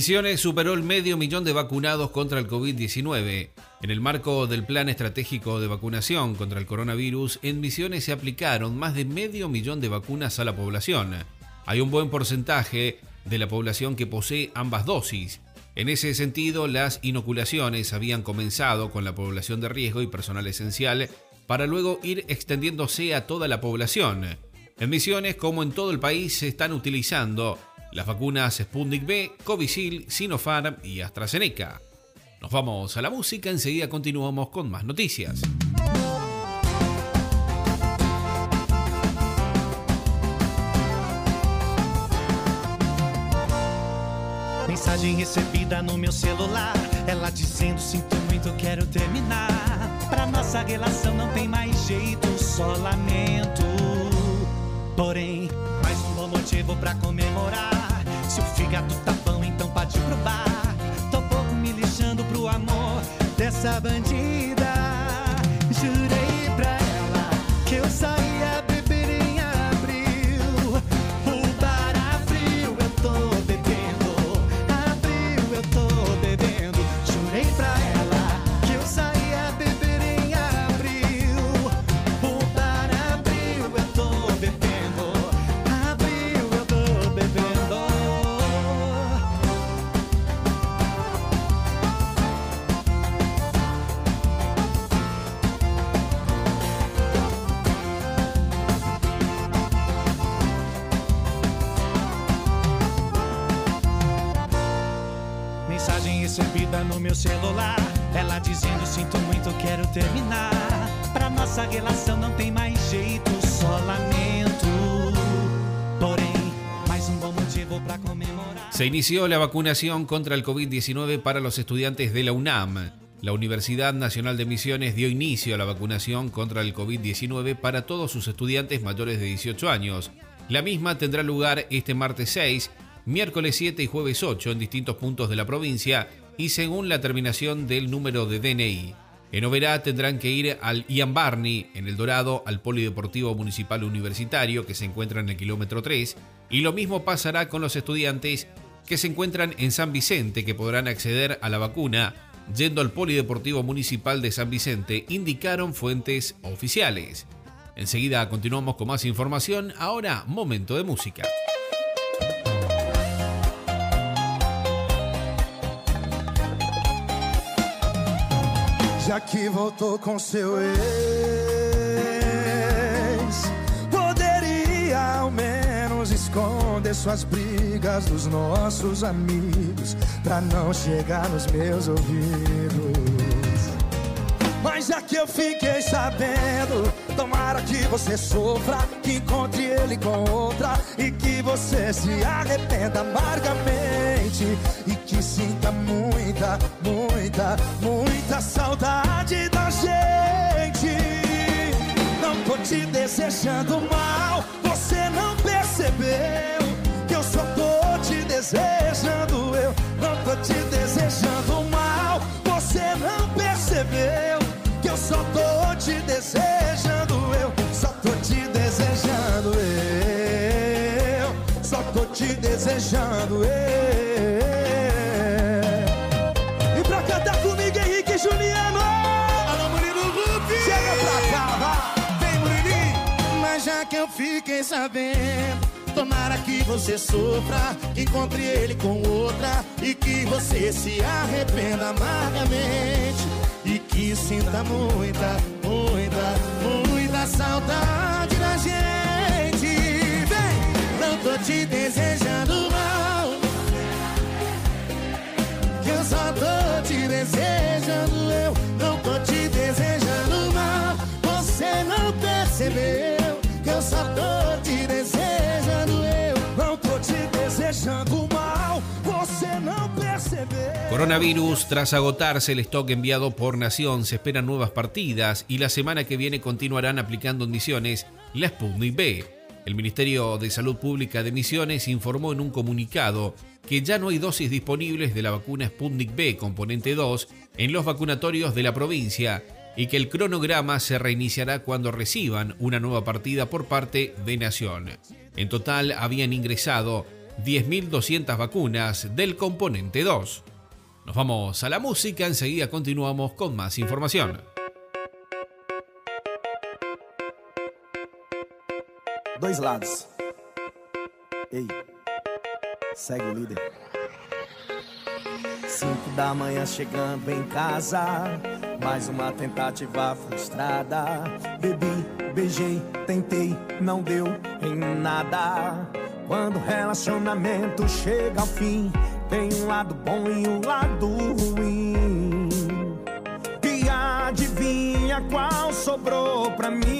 Misiones superó el medio millón de vacunados contra el COVID-19. En el marco del Plan Estratégico de Vacunación contra el coronavirus, en Misiones se aplicaron más de medio millón de vacunas a la población. Hay un buen porcentaje de la población que posee ambas dosis. En ese sentido, las inoculaciones habían comenzado con la población de riesgo y personal esencial para luego ir extendiéndose a toda la población. En Misiones, como en todo el país, se están utilizando las vacunas Sputnik B, Covisil, Sinopharm y AstraZeneca. Nos vamos a la música, enseguida continuamos con más noticias. Mensagem recebida no meu celular, ela dizendo sinto muito, quero terminar. Pra nossa relação não tem mais jeito, só lamento. Porém, mais um bom motivo pra comemorar. Se o fígado tá bom, então pode provar. Tô pouco me lixando pro amor dessa bandida. Um. Se inició la vacunación contra el COVID-19 para los estudiantes de la UNAM. La Universidad Nacional de Misiones dio inicio a la vacunación contra el COVID-19 para todos sus estudiantes mayores de 18 años. La misma tendrá lugar este martes 6, miércoles 7 y jueves 8 en distintos puntos de la provincia y según la terminación del número de DNI. En Oberá tendrán que ir al Ian Barney, en El Dorado, al Polideportivo Municipal Universitario, que se encuentra en el kilómetro 3, y lo mismo pasará con los estudiantes que se encuentran en San Vicente, que podrán acceder a la vacuna yendo al Polideportivo Municipal de San Vicente, indicaron fuentes oficiales. Enseguida continuamos con más información, ahora momento de música. Já que voltou com seu ex, poderia ao menos esconder suas brigas dos nossos amigos, pra não chegar nos meus ouvidos. Eu fiquei sabendo, tomara que você sofra, que encontre ele com outra e que você se arrependa amargamente e que sinta muita, muita, muita saudade da gente. Não tô te desejando mal, você não percebeu que eu só tô te desejando. Eu não tô te desejando mal, você não percebeu só tô te desejando. Eu. E pra cantar comigo, Henrique e Juliano. Alô, Murilo Rupi. Chega pra cá. Vem, Murilinho. Mas já que eu fiquei sabendo. Tomara que você sofra, que encontre ele com outra e que você se arrependa amargamente e que sinta muita, muita, muita saudade da gente. Coronavirus, tras agotarse el stock enviado por Nación, se esperan nuevas partidas y la semana que viene continuarán aplicando en Misiones la Sputnik B. El Ministerio de Salud Pública de Misiones informó en un comunicado que ya no hay dosis disponibles de la vacuna Sputnik B componente 2 en los vacunatorios de la provincia y que el cronograma se reiniciará cuando reciban una nueva partida por parte de Nación. En total habían ingresado 10.200 vacunas del componente 2. Nos vamos a la música, enseguida continuamos con más información. Dois lados. Ei, segue o líder. Cinco da manhã chegando em casa. Mais uma tentativa frustrada. Bebi, beijei, tentei, não deu em nada. Quando o relacionamento chega ao fim, tem um lado bom e um lado ruim. E adivinha qual sobrou pra mim?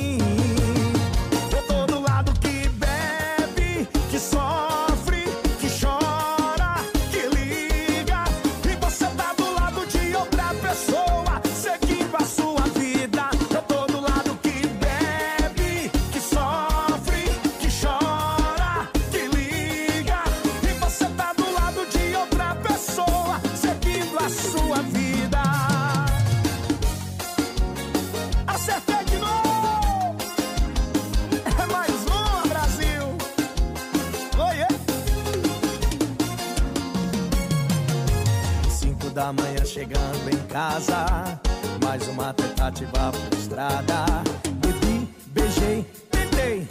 Casa. Mais uma tentativa frustrada. Bebi, beijei, tentei.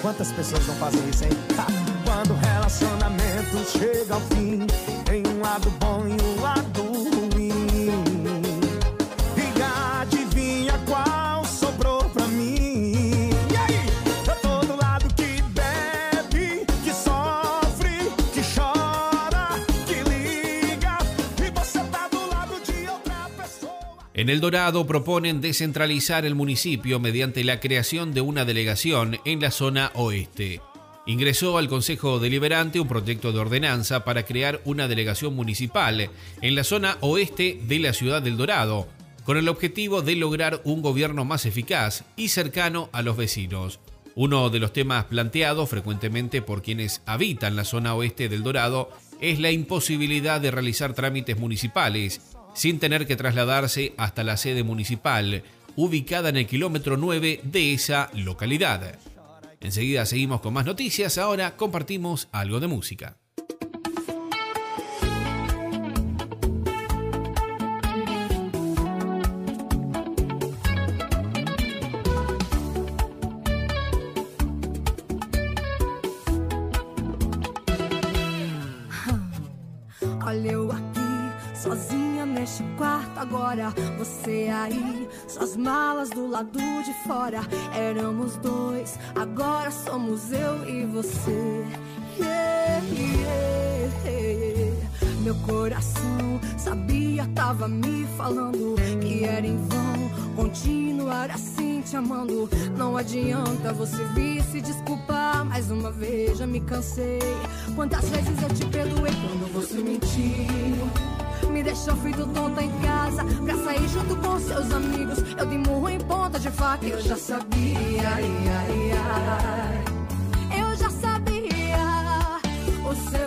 Quantas pessoas não fazem isso, hein? Ha! Quando o relacionamento chega ao fim, tem um lado bom e um lado En El Dorado proponen descentralizar el municipio mediante la creación de una delegación en la zona oeste. Ingresó al Consejo Deliberante un proyecto de ordenanza para crear una delegación municipal en la zona oeste de la ciudad del Dorado, con el objetivo de lograr un gobierno más eficaz y cercano a los vecinos. Uno de los temas planteados frecuentemente por quienes habitan la zona oeste del Dorado es la imposibilidad de realizar trámites municipales sin tener que trasladarse hasta la sede municipal, ubicada en el kilómetro 9 de esa localidad. Enseguida seguimos con más noticias, ahora compartimos algo de música. Agora. Você aí, suas malas do lado de fora. Éramos dois, agora somos eu e você. Yeah, yeah, yeah. Meu coração sabia, tava me falando que era em vão continuar assim te amando. Não adianta você vir se desculpar. Mais uma vez já me cansei. Quantas vezes eu te perdoei quando você mentiu? Me deixou feito tonta em casa Pra sair junto com seus amigos Eu dei murro em ponta de faca Eu já sabia ai, ai, ai. Eu já sabia O seu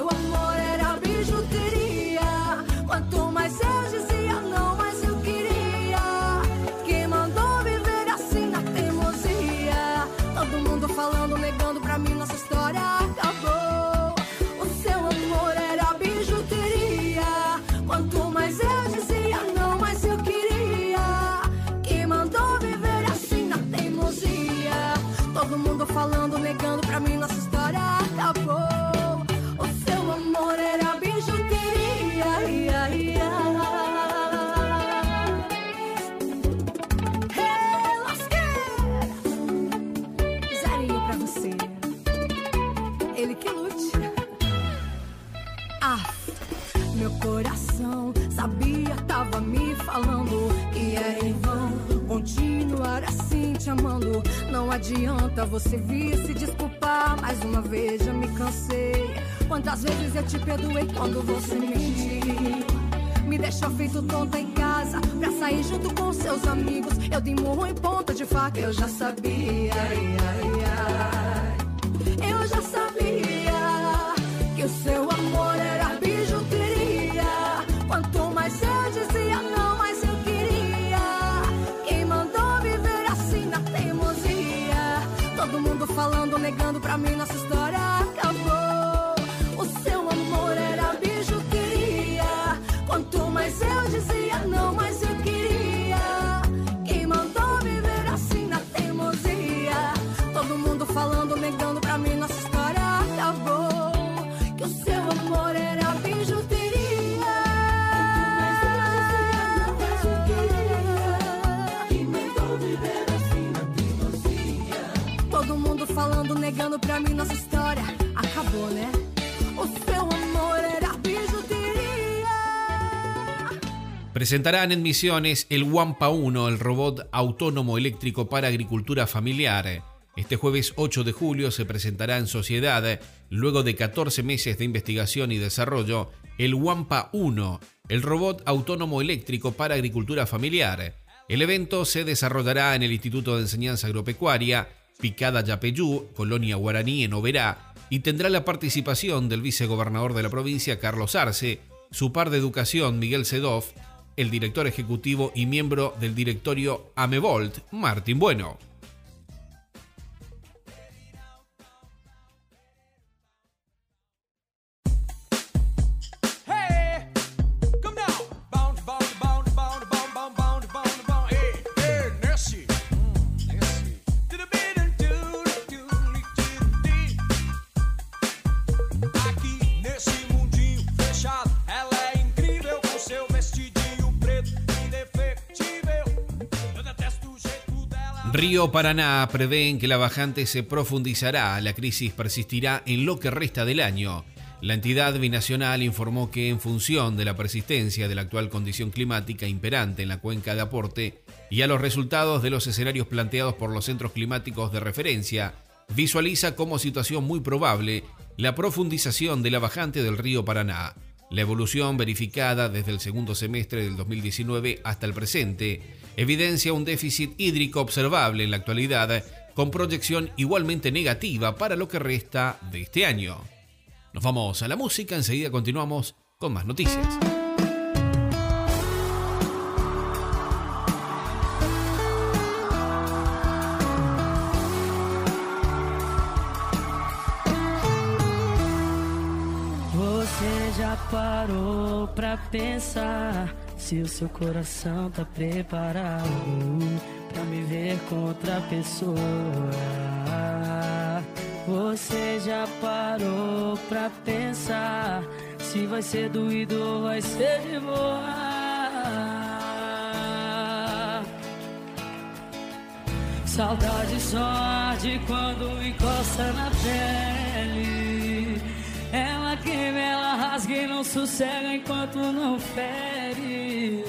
adianta você vir se desculpar. Mais uma vez já me cansei. Quantas vezes eu te perdoei quando você mentiu? Me deixou feito tonta em casa Pra sair junto com seus amigos Eu dei morro em ponta de faca Eu já sabia ai, ai. Presentarán en Misiones el Wampa 1, el robot autónomo eléctrico para agricultura familiar. Este jueves 8 de julio se presentará en sociedad, luego de 14 meses de investigación y desarrollo, el Wampa 1, el robot autónomo eléctrico para agricultura familiar. El evento se desarrollará en el Instituto de Enseñanza Agropecuaria, Picada Yapeyú, Colonia Guaraní, en Oberá, y tendrá la participación del vicegobernador de la provincia, Carlos Arce, su par de educación, Miguel Sedov, el director ejecutivo y miembro del directorio Amevolt, Martín Bueno. Río Paraná prevén que la bajante se profundizará, la crisis persistirá en lo que resta del año. La entidad binacional informó que en función de la persistencia de la actual condición climática imperante en la cuenca de aporte y a los resultados de los escenarios planteados por los centros climáticos de referencia, visualiza como situación muy probable la profundización de la bajante del río Paraná. La evolución verificada desde el segundo semestre del 2019 hasta el presente evidencia un déficit hídrico observable en la actualidad, con proyección igualmente negativa para lo que resta de este año. Nos vamos a la música, enseguida continuamos con más noticias. Parou pra pensar se o seu coração tá preparado pra me ver com outra pessoa? Você já parou pra pensar se vai ser doído ou vai ser de boa? Saudade só arde quando encosta na pele. Ela queima, ela rasga e não sossega enquanto não fere.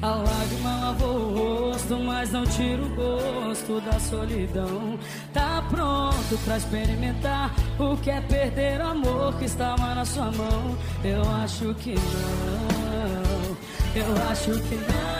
A lágrima lavou o rosto, mas não tira o gosto da solidão. Tá pronto pra experimentar o que é perder o amor que estava na sua mão? Eu acho que não, eu acho que não.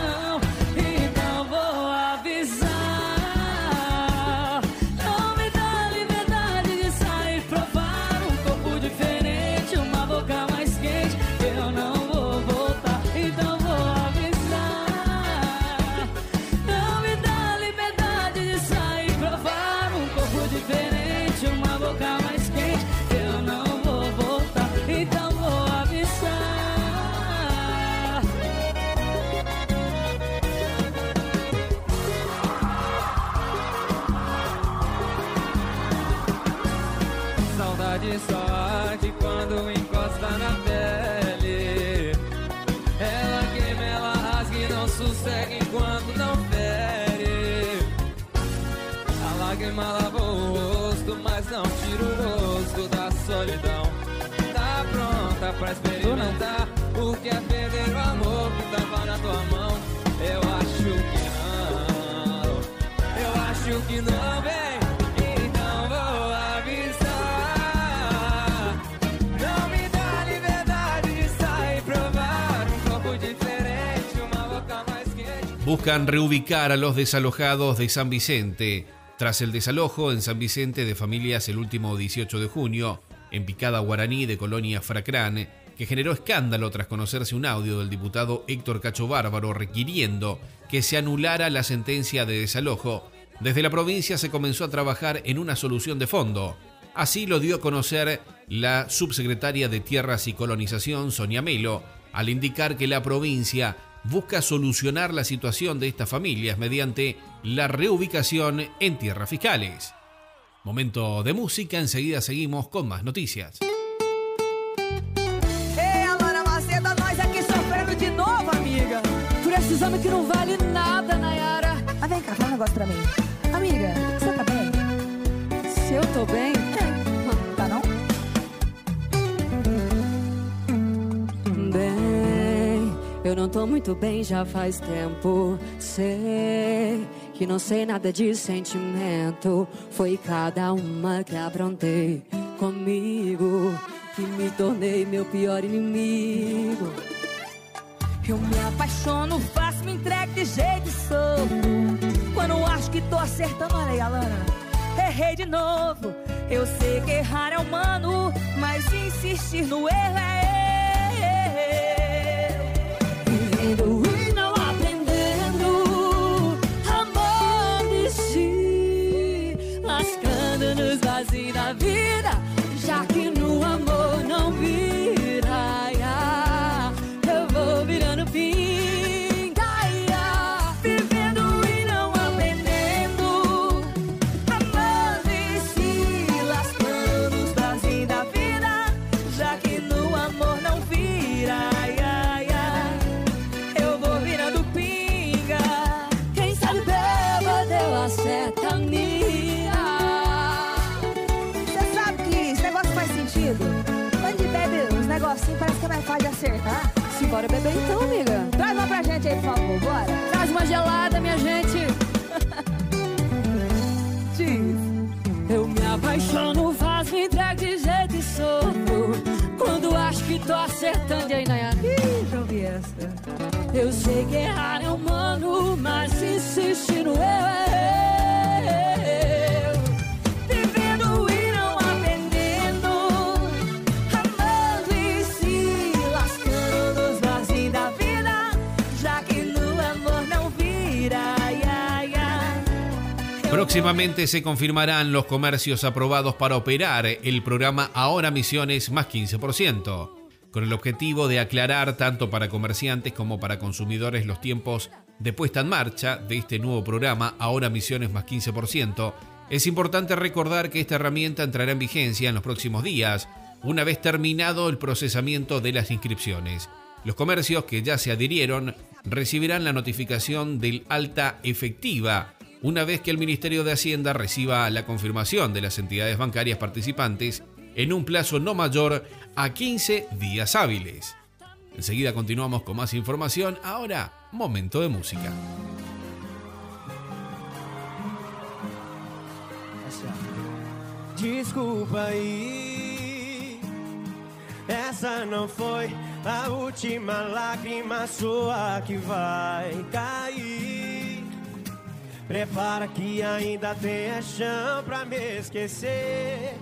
Buscan reubicar a los desalojados de San Vicente. Tras el desalojo en San Vicente de familias el último 18 de junio, en Picada Guaraní de Colonia Fracrán, que generó escándalo tras conocerse un audio del diputado Héctor Cacho Bárbaro requiriendo que se anulara la sentencia de desalojo. Desde la provincia se comenzó a trabajar en una solución de fondo. Así lo dio a conocer la subsecretaria de Tierras y Colonización, Sonia Melo, al indicar que la provincia busca solucionar la situación de estas familias mediante la reubicación en tierras fiscales. Momento de música, enseguida seguimos con más noticias. Ei, Alana Maceda, nós aqui sofrendo de novo, amiga. Por esse exame que não vale nada, Nayara. Ah, vem cá, fala um negócio pra mim. Amiga, você tá bem? Se eu tô bem, Eu não tô muito bem já faz tempo. Sei que não sei nada de sentimento. Foi cada uma que aprontei comigo. Que me tornei meu pior inimigo. Eu me apaixono, faço, me entrego de jeito sou. Quando acho que tô acertando, olha aí, Alana. Errei de novo. Eu sei que errar é humano, mas insistir no erro é Vivendo e não aprendendo. Amando e se lascando nos vazios da vida. De acertar. Simbora beber então, amiga. Traz uma pra gente aí, por favor, bora. Traz uma gelada, minha gente. Diz. Eu me apaixono, faço, me entrego de jeito e sofro. Quando acho que tô acertando, e aí, Nayara? Ih, já ouvi essa. Eu sei que errar é humano, mas insistir no eu é Próximamente se confirmarán los comercios aprobados para operar el programa Ahora Misiones más 15%, con el objetivo de aclarar tanto para comerciantes como para consumidores los tiempos de puesta en marcha de este nuevo programa Ahora Misiones más 15%. Es importante recordar que esta herramienta entrará en vigencia en los próximos días, una vez terminado el procesamiento de las inscripciones. Los comercios que ya se adhirieron recibirán la notificación del alta efectiva una vez que el Ministerio de Hacienda reciba la confirmación de las entidades bancarias participantes en un plazo no mayor a 15 días hábiles. Enseguida continuamos con más información. Ahora, momento de música. Última lágrima. Prepara que ainda tem chão pra me esquecer.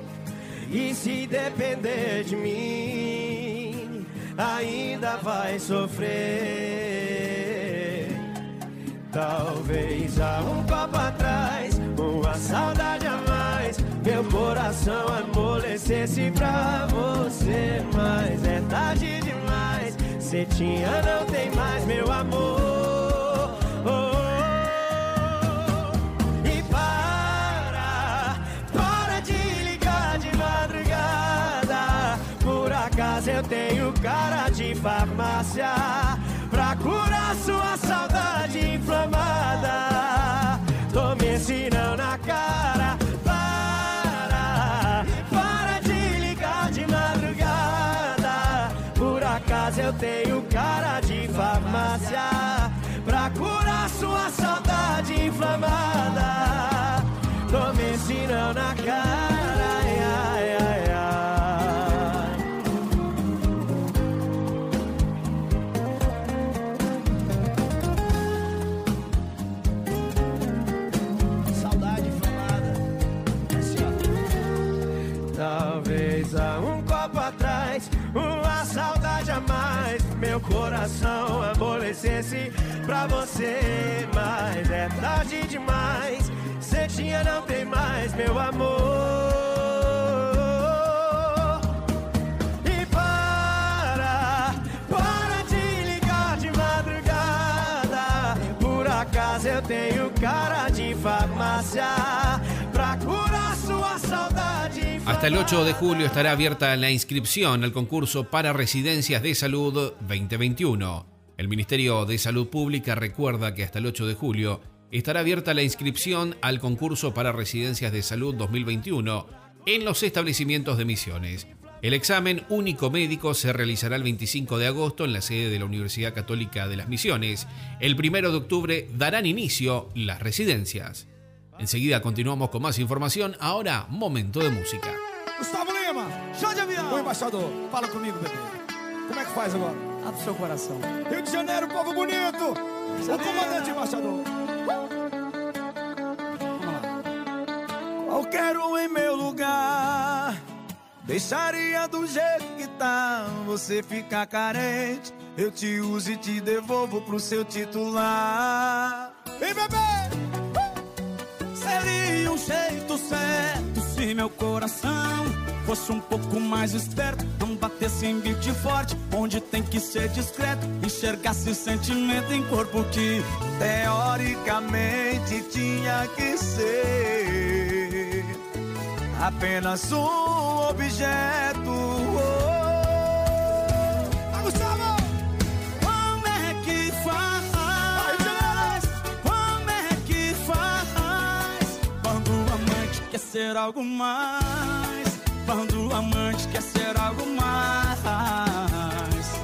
E se depender de mim, ainda vai sofrer. Talvez há um copo atrás, uma saudade a mais. Meu coração amolecesse pra você, mas é tarde demais. Cê tinha, não tem mais, meu amor. Tenho cara de farmácia pra curar sua saudade inflamada. Tome esse não na cara. Para, para de ligar de madrugada. Por acaso eu tenho cara de farmácia pra curar sua saudade inflamada. Amolecesse pra você, mas é tarde demais. Cê tinha, não tem mais, meu amor. E para, para de ligar de madrugada. Por acaso eu tenho cara de farmácia pra curar sua saudade. Hasta el 8 de julio estará abierta la inscripción al concurso para Residencias de Salud 2021. El Ministerio de Salud Pública recuerda que hasta el 8 de julio estará abierta la inscripción al concurso para residencias de salud 2021 en los establecimientos de misiones. El examen único médico se realizará el 25 de agosto en la sede de la Universidad Católica de las Misiones. El 1 de octubre darán inicio las residencias. Enseguida continuamos con más información. Ahora, momento de música. Gustavo Lima, avião. Oi, embaixador, fala comigo, bebê. Como é que faz agora? Abre seu coração. Rio de Janeiro, povo bonito. O comandante embaixador. Qualquer um em meu lugar deixaria do jeito que tá. Você fica carente, eu te uso e te devolvo pro seu titular. Vem, bebê! Seria um jeito certo se meu coração fosse um pouco mais esperto, não batesse em beat forte, onde tem que ser discreto, enxergasse sentimento em corpo que teoricamente tinha que ser apenas um objeto. Algo mais? Quando o amante quer ser algo mais?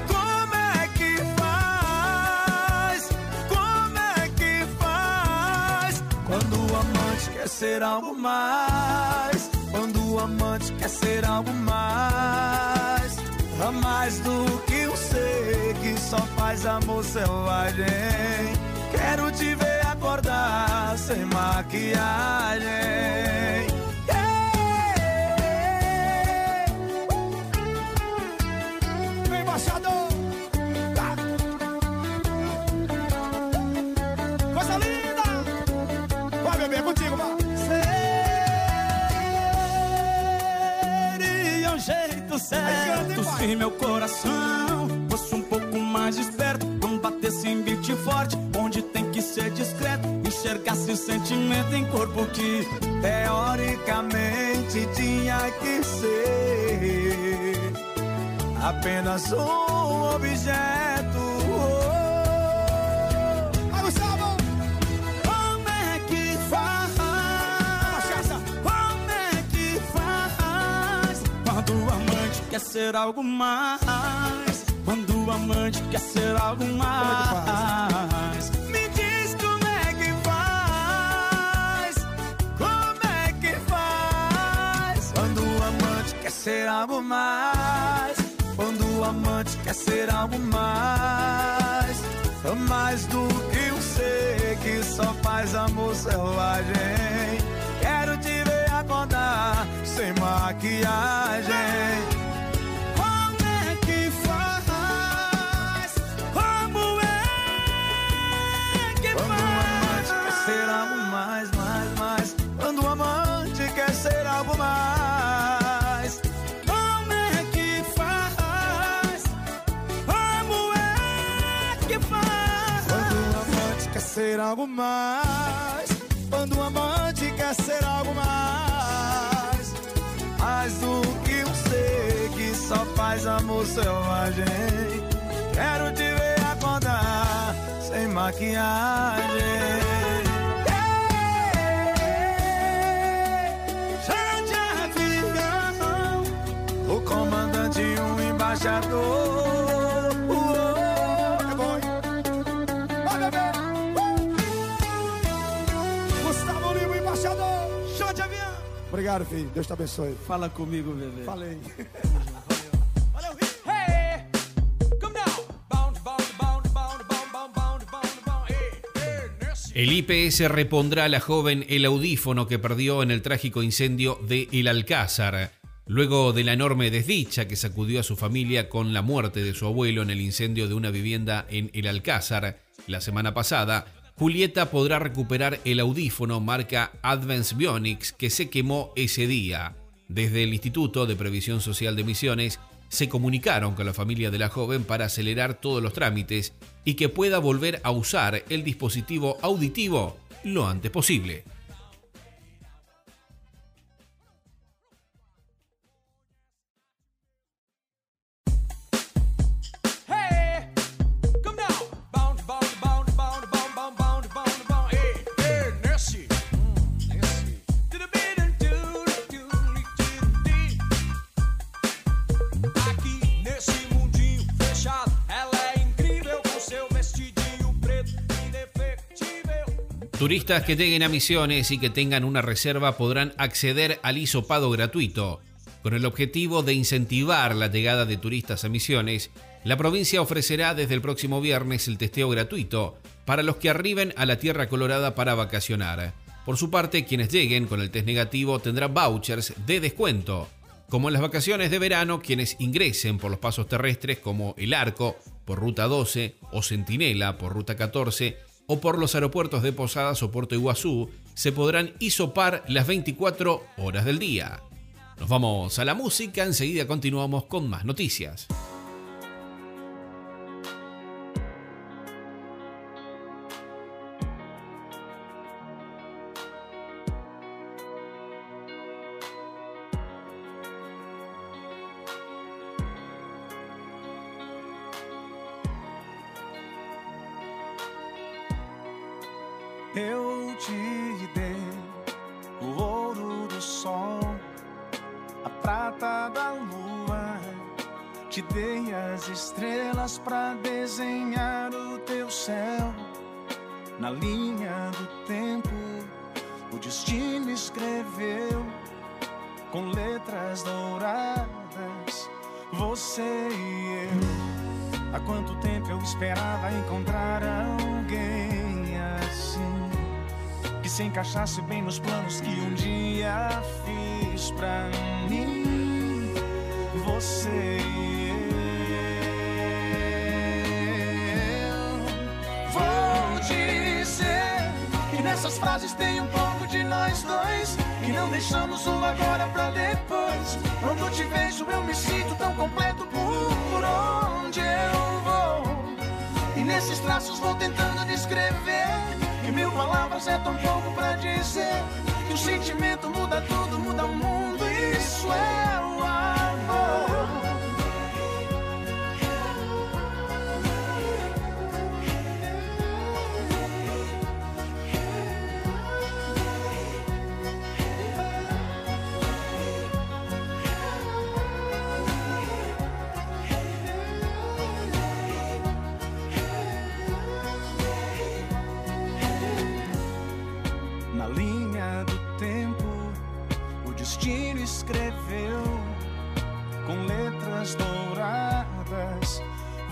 Como é que faz? Como é que faz? Quando o amante quer ser algo mais? Quando o amante quer ser algo mais? A mais do que um ser que só faz amor selvagem. Quero te ver acordar sem maquiagem. Se meu coração. Fosse um pouco mais esperto, não batesse em beat forte, onde tem que ser discreto, enxergasse sentimento em corpo que Teoricamente tinha que ser. Apenas um objeto. Quer ser algo mais? Quando o amante quer ser algo mais? Me diz como é que faz? Como é que faz? Quando o amante quer ser algo mais? Quando o amante quer ser algo mais? Mais do que um ser que só faz amor selvagem. Quero te ver acordar sem maquiagem. Ser algo mais. Quando o amante quer ser algo mais. Mais do que um ser que só faz amor selvagem. Quero te ver acordar sem maquiagem. Já de avião, O comandante um embaixador. Obrigado, filho. Deus te abençoe. Fala comigo, bebê. Falei. El IPS repondrá a la joven el audífono que perdió en el trágico incendio de El Alcázar. Luego de la enorme desdicha que sacudió a su familia con la muerte de su abuelo en el incendio de una vivienda en El Alcázar la semana pasada, Julieta podrá recuperar el audífono marca Advance Bionics que se quemó ese día. Desde el Instituto de Previsión Social de Misiones se comunicaron con la familia de la joven para acelerar todos los trámites y que pueda volver a usar el dispositivo auditivo lo antes posible. Turistas que lleguen a Misiones y que tengan una reserva podrán acceder al hisopado gratuito. Con el objetivo de incentivar la llegada de turistas a Misiones, la provincia ofrecerá desde el próximo viernes el testeo gratuito para los que arriben a la Tierra Colorada para vacacionar. Por su parte, quienes lleguen con el test negativo tendrán vouchers de descuento. Como en las vacaciones de verano, quienes ingresen por los pasos terrestres como El Arco, por Ruta 12, o Centinela, por Ruta 14, o por los aeropuertos de Posadas o Puerto Iguazú, se podrán hisopar las 24 horas del día. Nos vamos a la música, enseguida continuamos con más noticias. Eu te dei o ouro do sol, a prata da lua. Te dei as estrelas para desenhar o teu céu. Na linha do tempo, o destino escreveu com letras douradas. Você e eu. Há quanto tempo eu esperava encontrar alguém se encaixasse bem nos planos que um dia fiz pra mim. Você eu. Vou dizer que nessas frases tem um pouco de nós dois. Que não deixamos o agora pra depois. Quando te vejo, eu me sinto tão completo por onde eu vou. E nesses traços vou tentando descrever palavras é tão pouco pra dizer. Que o sentimento muda tudo, muda o mundo Isso é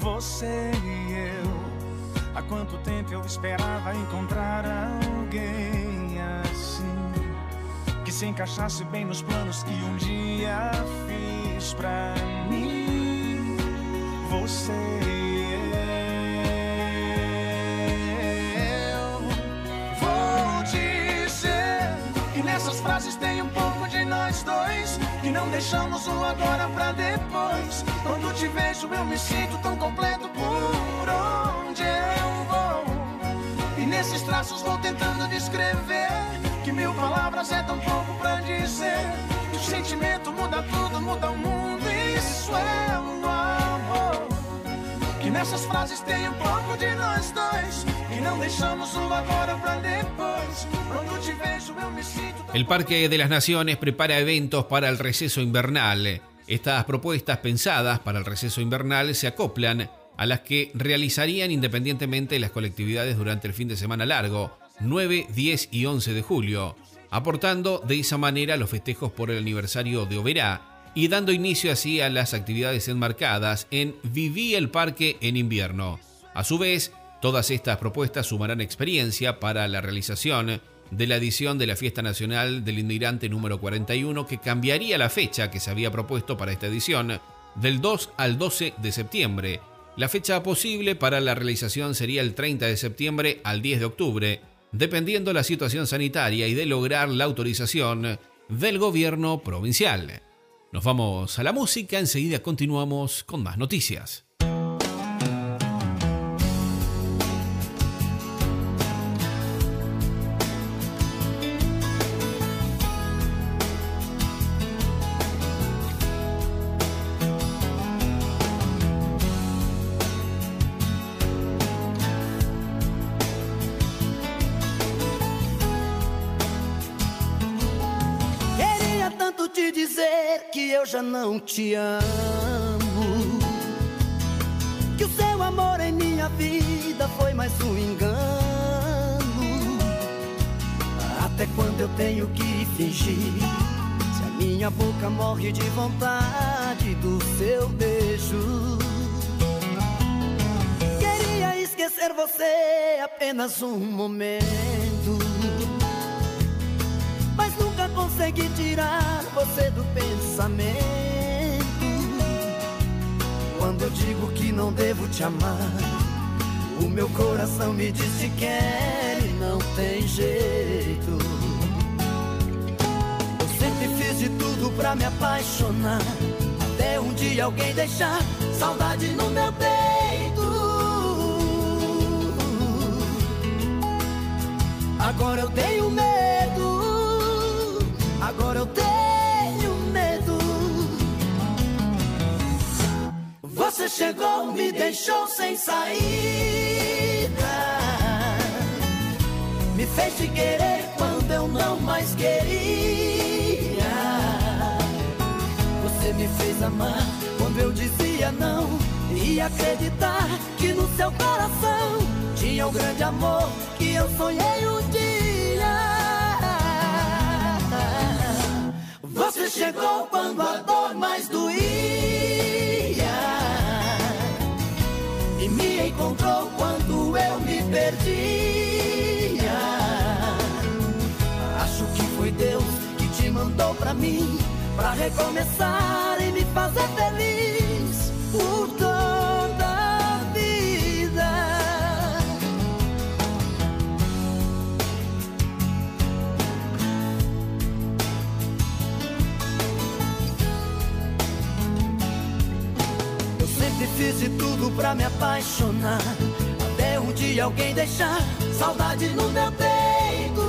você e eu. Há quanto tempo eu esperava encontrar alguém assim que se encaixasse bem nos planos que um dia fiz pra mim. Você e Que não deixamos o agora pra depois. Quando te vejo, eu me sinto tão completo por onde eu vou. E nesses traços vou tentando descrever. Que mil palavras é tão pouco pra dizer. Que o sentimento muda tudo, muda o mundo. Isso é o amor. El Parque de las Naciones prepara eventos para el receso invernal. Estas propuestas pensadas para el receso invernal se acoplan a las que realizarían independientemente las colectividades durante el fin de semana largo, 9, 10 y 11 de julio, aportando de esa manera los festejos por el aniversario de Oberá y dando inicio así a las actividades enmarcadas en Viví el Parque en invierno. A su vez, todas estas propuestas sumarán experiencia para la realización de la edición de la Fiesta Nacional del Inmigrante número 41 que cambiaría la fecha que se había propuesto para esta edición del 2 al 12 de septiembre. La fecha posible para la realización sería el 30 de septiembre al 10 de octubre, dependiendo la situación sanitaria y de lograr la autorización del gobierno provincial. Nos vamos a la música, enseguida continuamos con más noticias. Já não te amo. Que o seu amor em minha vida foi mais um engano. fingir. Se a minha boca morre de vontade do seu beijo. Queria esquecer você apenas um momento. Mas nunca consegui tirar você do pensamento. Quando eu digo que não devo te amar, o meu coração me diz que quer e não tem jeito. Eu sempre fiz de tudo pra me apaixonar. Até um dia alguém deixar saudade no meu peito. Agora eu tenho medo. Agora eu tenho Você chegou, me deixou sem saída. Me fez te querer quando eu não mais queria. Você me fez amar quando eu dizia não. E acreditar que no seu coração tinha um grande amor que eu sonhei um dia. Você chegou quando a dor mais doía encontrou quando eu me perdia. Acho que foi Deus que te mandou pra mim, pra recomeçar e me fazer feliz fiz de tudo pra me apaixonar. Até um dia alguém deixar saudade no meu peito.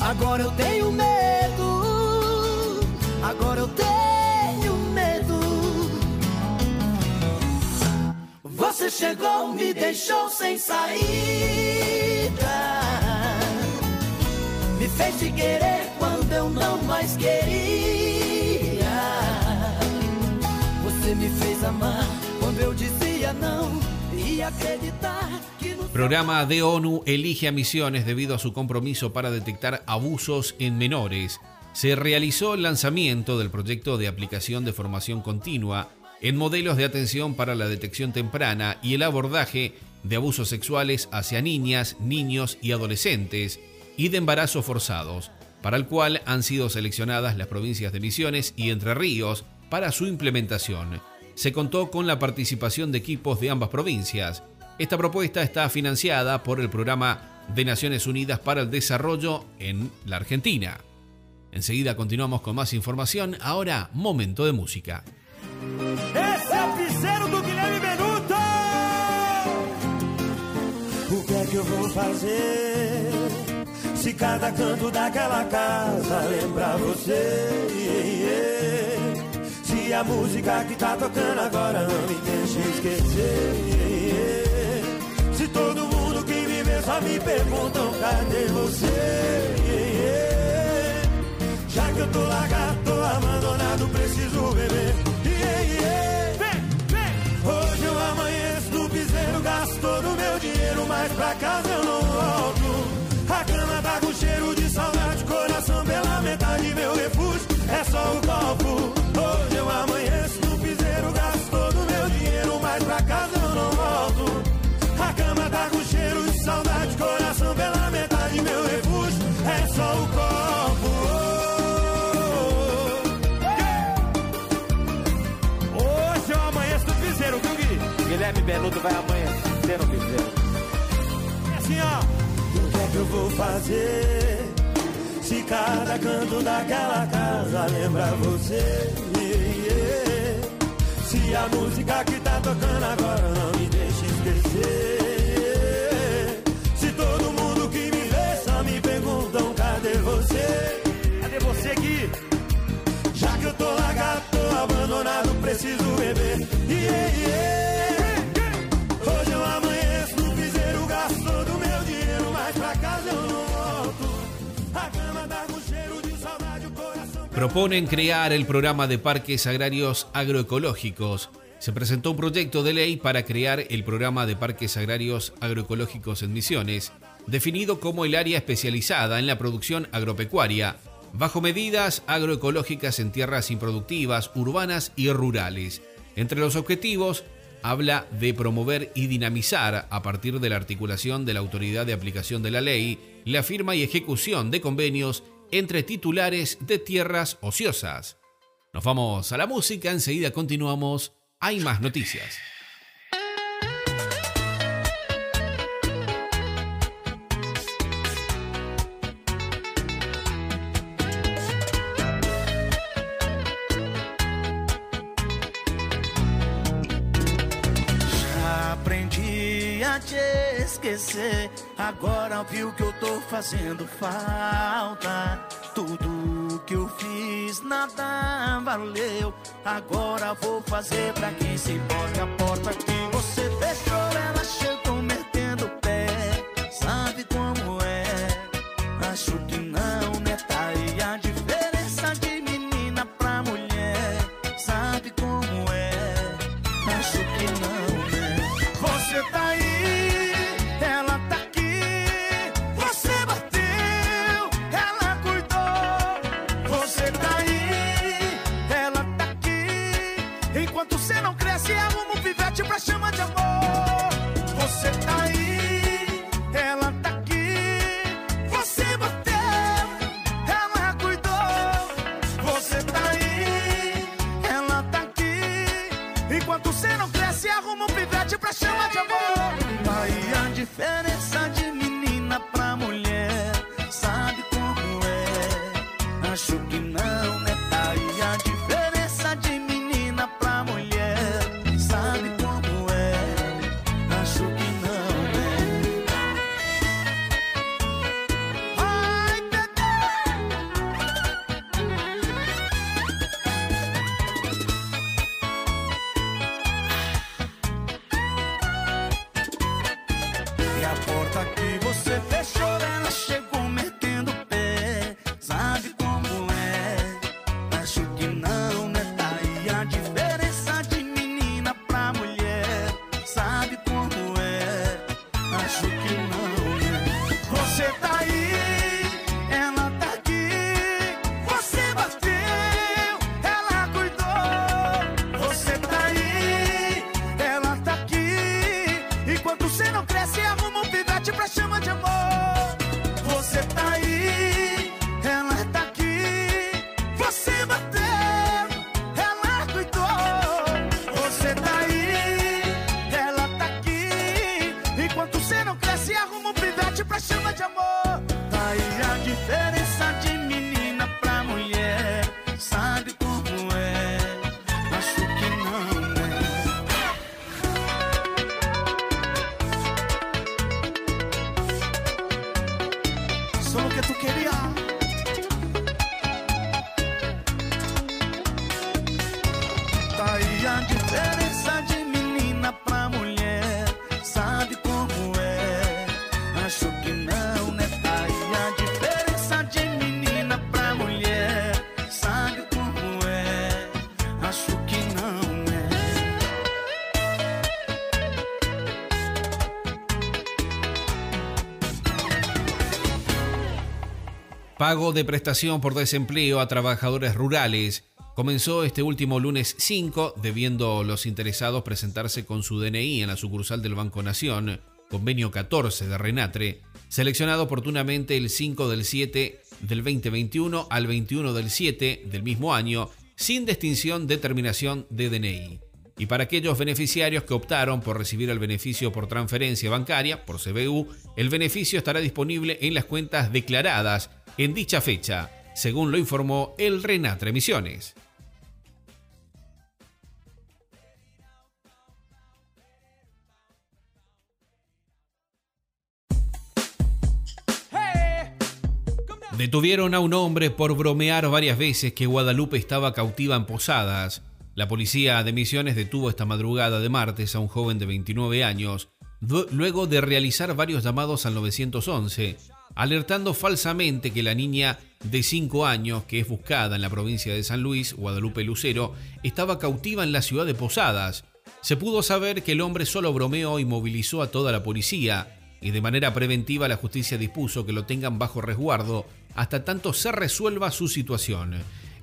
Agora eu tenho medo. Agora eu tenho medo. Você chegou, me deixou sem saída. Me fez te querer quando eu não mais queria. Me fez amar e acreditar Programa de ONU elige a Misiones debido a su compromiso para detectar abusos en menores. Se realizó el lanzamiento del proyecto de aplicación de formación continua en modelos de atención para la detección temprana y el abordaje de abusos sexuales hacia niñas, niños y adolescentes y de embarazos forzados, para el cual han sido seleccionadas las provincias de Misiones y Entre Ríos para su implementación. Se contó con la participación de equipos de ambas provincias. Esta propuesta está financiada por el Programa de Naciones Unidas para el Desarrollo en la Argentina. Enseguida continuamos con más información, ahora momento de música. Se a música que tá tocando agora não me deixa esquecer. Se todo mundo que me vê só me perguntam cadê você? Já que eu tô largado, tô abandonado, preciso beber. Hoje eu amanheço no piseiro, gasto todo o meu dinheiro, mas pra casa eu não volto. A cama tá com cheiro de saudade, coração pela metade, meu refúgio é só o copo. Amanheço no piseiro, gasto todo meu dinheiro, mas pra casa eu não volto. A cama tá com cheiro de saudade, coração pela metade, meu refúgio é só o copo. Hoje eu amanheço no piseiro, viu, Gui? Guilherme Benuto vai amanhecer no piseiro. É assim, ó. O que é que eu vou fazer? Se cada canto daquela casa lembra você. Se a música que tá tocando agora não me deixa esquecer. Se todo mundo que me vê só me perguntam cadê você? Cadê você, Gui? Já que eu tô largado, tô abandonado, preciso beber. Proponen crear el programa de parques agrarios agroecológicos. Se presentó un proyecto de ley para crear el programa de parques agrarios agroecológicos en Misiones. definido como el área especializada en la producción agropecuaria, bajo medidas agroecológicas en tierras improductivas, urbanas y rurales. Entre los objetivos, habla de promover y dinamizar, a partir de la articulación de la autoridad de aplicación de la ley, la firma y ejecución de convenios entre titulares de tierras ociosas. Nos vamos a la música, enseguida continuamos, hay más noticias. Esquecer. Agora viu que eu tô fazendo falta. Tudo que eu fiz, nada valeu. Agora vou fazer pra quem se importa. A porta que chama de amor. Pago de prestación por desempleo a trabajadores rurales comenzó este último lunes 5, debiendo los interesados presentarse con su DNI en la sucursal del Banco Nación, convenio 14 de Renatre, seleccionado oportunamente el 5 del 7 del 2021 al 21 del 7 del mismo año, sin distinción de terminación de DNI. Y para aquellos beneficiarios que optaron por recibir el beneficio por transferencia bancaria, por CBU, el beneficio estará disponible en las cuentas declaradas en dicha fecha, según lo informó el Renatre Misiones. Detuvieron a un hombre por bromear varias veces que Guadalupe estaba cautiva en Posadas. La policía de Misiones detuvo esta madrugada de martes a un joven de 29 años, luego de realizar varios llamados al 911, alertando falsamente que la niña de 5 años, que es buscada en la provincia de San Luis, Guadalupe Lucero, estaba cautiva en la ciudad de Posadas. Se pudo saber que el hombre solo bromeó y movilizó a toda la policía, y de manera preventiva la justicia dispuso que lo tengan bajo resguardo hasta tanto se resuelva su situación.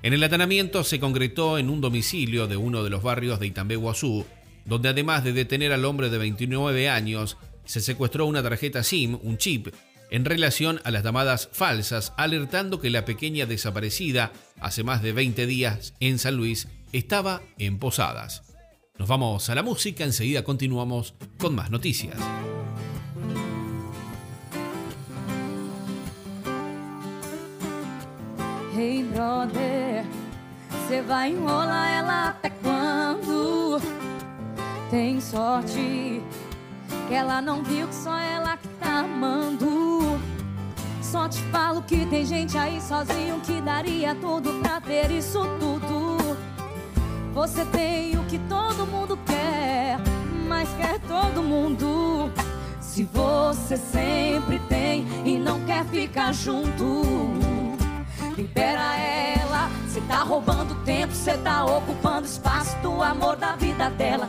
En el atanamiento se concretó en un domicilio de uno de los barrios de Itambé Guazú, donde además de detener al hombre de 29 años, se secuestró una tarjeta SIM, un chip, en relación a las llamadas falsas, alertando que la pequeña desaparecida hace más de 20 días en San Luis estaba en Posadas. Nos vamos a la música, enseguida continuamos con más noticias. Hey brother, ela não viu que só ela que tá amando. Só te falo que tem gente aí sozinho que daria tudo pra ter isso tudo. Você tem o que todo mundo quer, mas quer todo mundo. Se você sempre tem e não quer ficar junto. Libera ela, cê tá roubando tempo, cê tá ocupando espaço do amor da vida dela.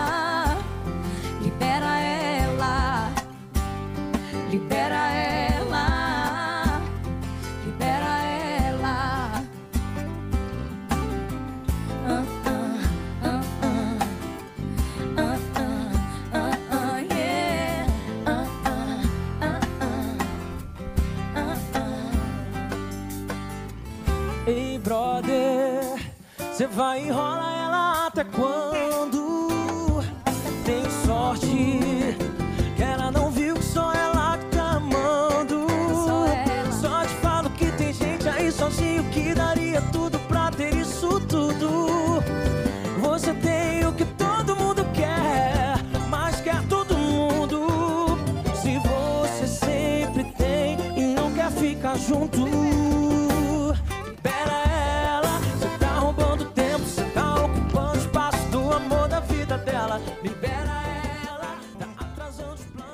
vai enrolar ela até quando? Tem sorte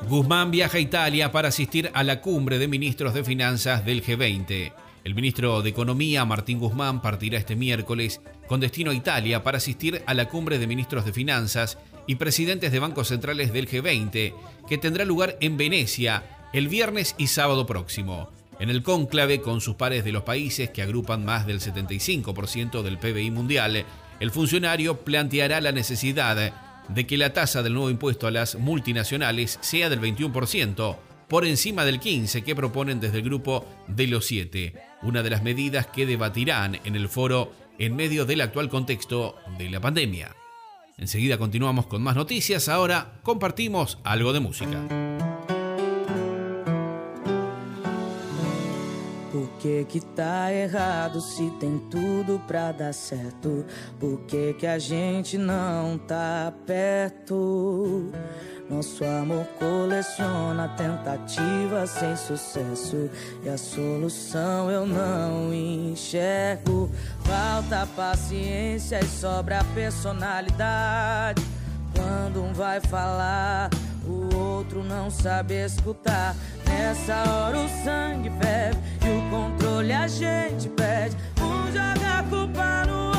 Guzmán viaja a Italia para asistir a la cumbre de ministros de finanzas del G20. El ministro de Economía, Martín Guzmán, partirá este miércoles con destino a Italia para asistir a la cumbre de ministros de finanzas y presidentes de bancos centrales del G20, que tendrá lugar en Venecia el viernes y sábado próximo. En el cónclave con sus pares de los países que agrupan más del 75% del PBI mundial, el funcionario planteará la necesidad de que la tasa del nuevo impuesto a las multinacionales sea del 21%, por encima del 15% que proponen desde el grupo de los siete, una de las medidas que debatirán en el foro en medio del actual contexto de la pandemia. Enseguida continuamos con más noticias, ahora compartimos algo de música. Que que tá errado se tem tudo pra dar certo? Por que que a gente não tá perto? Nosso amor coleciona tentativas sem sucesso E a solução eu não enxergo Falta paciência e sobra personalidade Quando um vai falar, outro não sabe escutar. Nessa hora o sangue ferve e o controle a gente perde Um joga a culpa no outro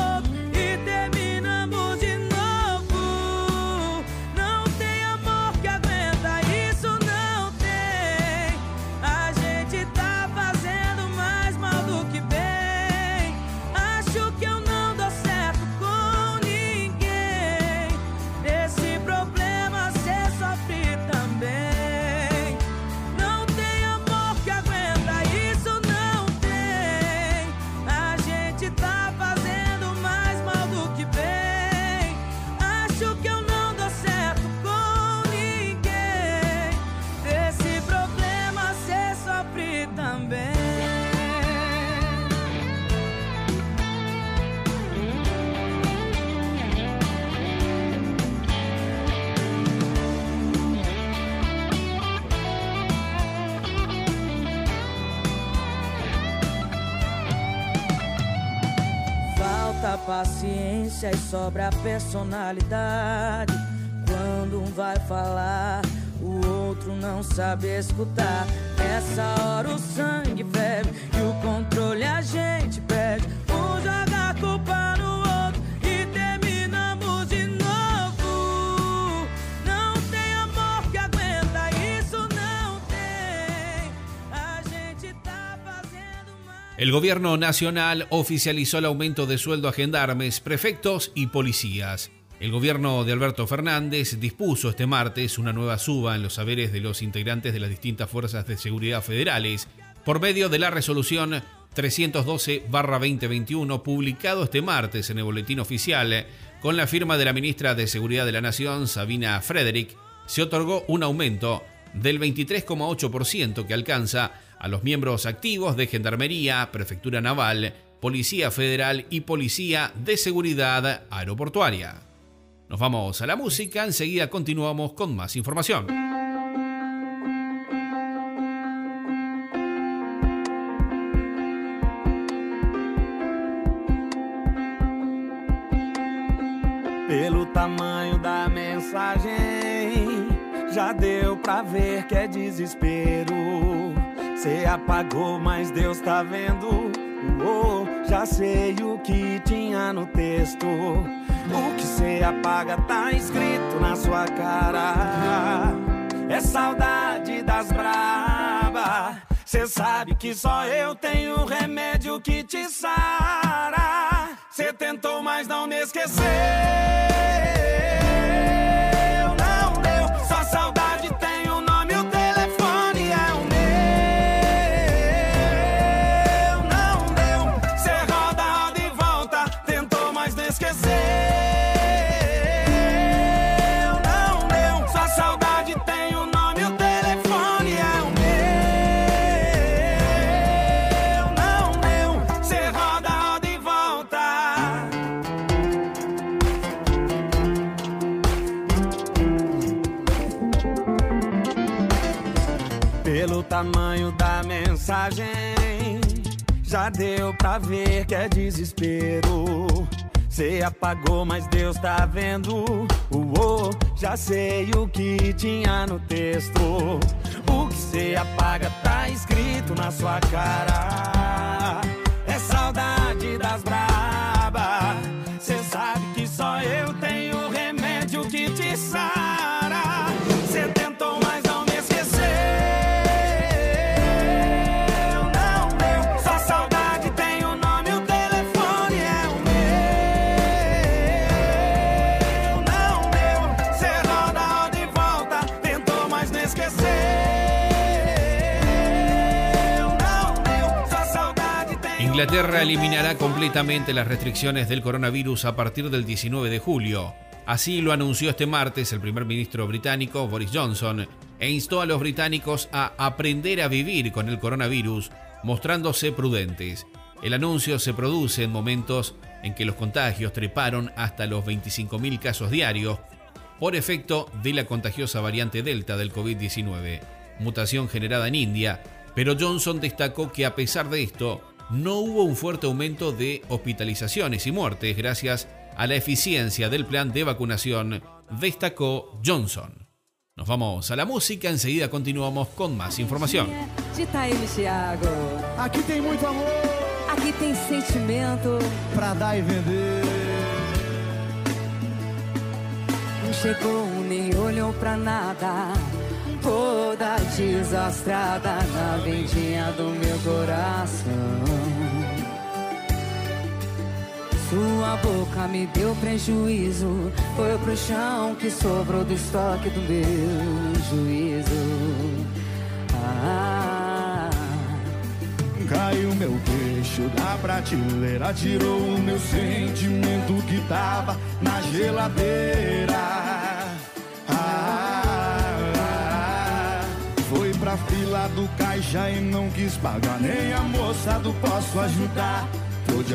paciência e sobra personalidade. Quando um vai falar, o outro não sabe escutar. Nessa hora o sangue ferve e o controle a gente perde. El gobierno nacional oficializó el aumento de sueldo a gendarmes, prefectos y policías. El gobierno de Alberto Fernández dispuso este martes una nueva suba en los saberes de los integrantes de las distintas fuerzas de seguridad federales por medio de la resolución 312-2021 publicado este martes en el boletín oficial con la firma de la ministra de Seguridad de la Nación, Sabina Frederick, se otorgó un aumento del 23,8% que alcanza a los miembros activos de Gendarmería, Prefectura Naval, Policía Federal y Policía de Seguridad Aeroportuaria. Nos vamos a la música, enseguida continuamos con más información. Pelo tamanho da mensagem, já deu pra ver que é desespero. Cê apagou, mas Deus tá vendo. Já sei o que tinha no texto. O que cê apaga tá escrito na sua cara. É saudade das braba. Cê sabe que só eu tenho remédio que te sara. Cê tentou, mas não me esqueceu. Mensagem, já deu pra ver que é desespero. Cê apagou, mas Deus tá vendo. Uou, já sei o que tinha no texto. O que cê apaga tá escrito na sua cara. Inglaterra eliminará completamente las restricciones del coronavirus a partir del 19 de julio. Así lo anunció este martes el primer ministro británico Boris Johnson e instó a los británicos a aprender a vivir con el coronavirus, mostrándose prudentes. El anuncio se produce en momentos en que los contagios treparon hasta los 25.000 casos diarios por efecto de la contagiosa variante Delta del COVID-19, mutación generada en India, pero Johnson destacó que a pesar de esto, no hubo un fuerte aumento de hospitalizaciones y muertes gracias a la eficiencia del plan de vacunación, destacó Johnson. Nos vamos a la música, enseguida continuamos con más información. Aqui tem muito amor Aqui tem sentimento. pra dar e vender. Não chegou nem olhou pra nada. Toda desastrada na vendinha do meu coração. Sua boca me deu prejuízo. Foi pro chão que sobrou do estoque do meu juízo. Ah. Caiu meu queixo da prateleira, tirou o meu sentimento que tava na geladeira. Pra fila do caixa e não quis pagar, nem a moça do posso ajudar, tô de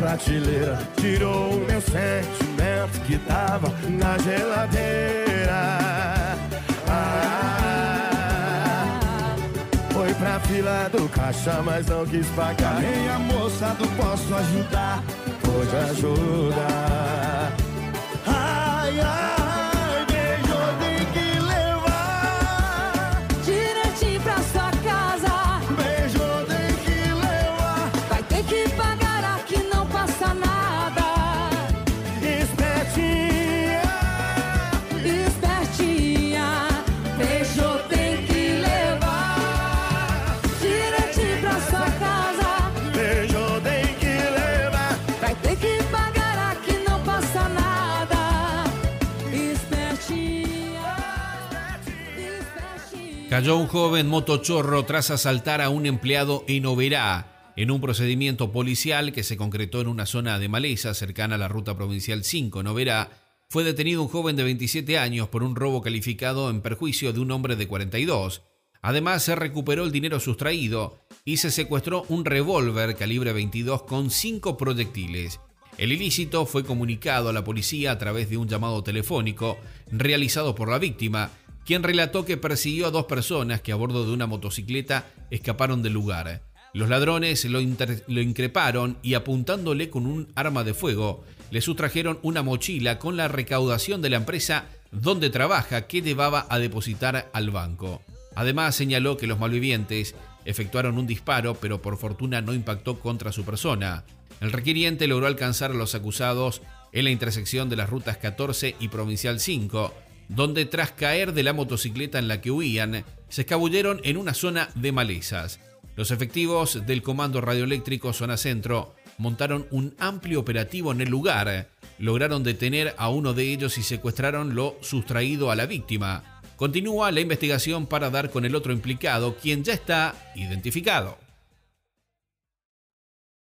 prateleira, tirou o meu sentimento que tava na geladeira. Ah, foi pra fila do caixa, mas não quis pagar. Nem a moça do posso ajudar, pode ajudar. Ai, ai. Cayó un joven motochorro tras asaltar a un empleado en Oberá, en un procedimiento policial que se concretó en una zona de maleza cercana a la ruta provincial 5 en. Fue detenido un joven de 27 años por un robo calificado en perjuicio de un hombre de 42. Además, se recuperó el dinero sustraído y se secuestró un revólver calibre 22 con 5 proyectiles. El ilícito fue comunicado a la policía a través de un llamado telefónico realizado por la víctima, quien relató que persiguió a dos personas que a bordo de una motocicleta escaparon del lugar. Los ladrones lo, increparon y apuntándole con un arma de fuego, le sustrajeron una mochila con la recaudación de la empresa donde trabaja que llevaba a depositar al banco. Además señaló que los malvivientes efectuaron un disparo, pero por fortuna no impactó contra su persona. El requiriente logró alcanzar a los acusados en la intersección de las rutas 14 y Provincial 5, donde tras caer de la motocicleta en la que huían, se escabulleron en una zona de malezas. Los efectivos del Comando Radioeléctrico Zona Centro montaron un amplio operativo en el lugar, lograron detener a uno de ellos y secuestraron lo sustraído a la víctima. Continúa la investigación para dar con el otro implicado, quien ya está identificado.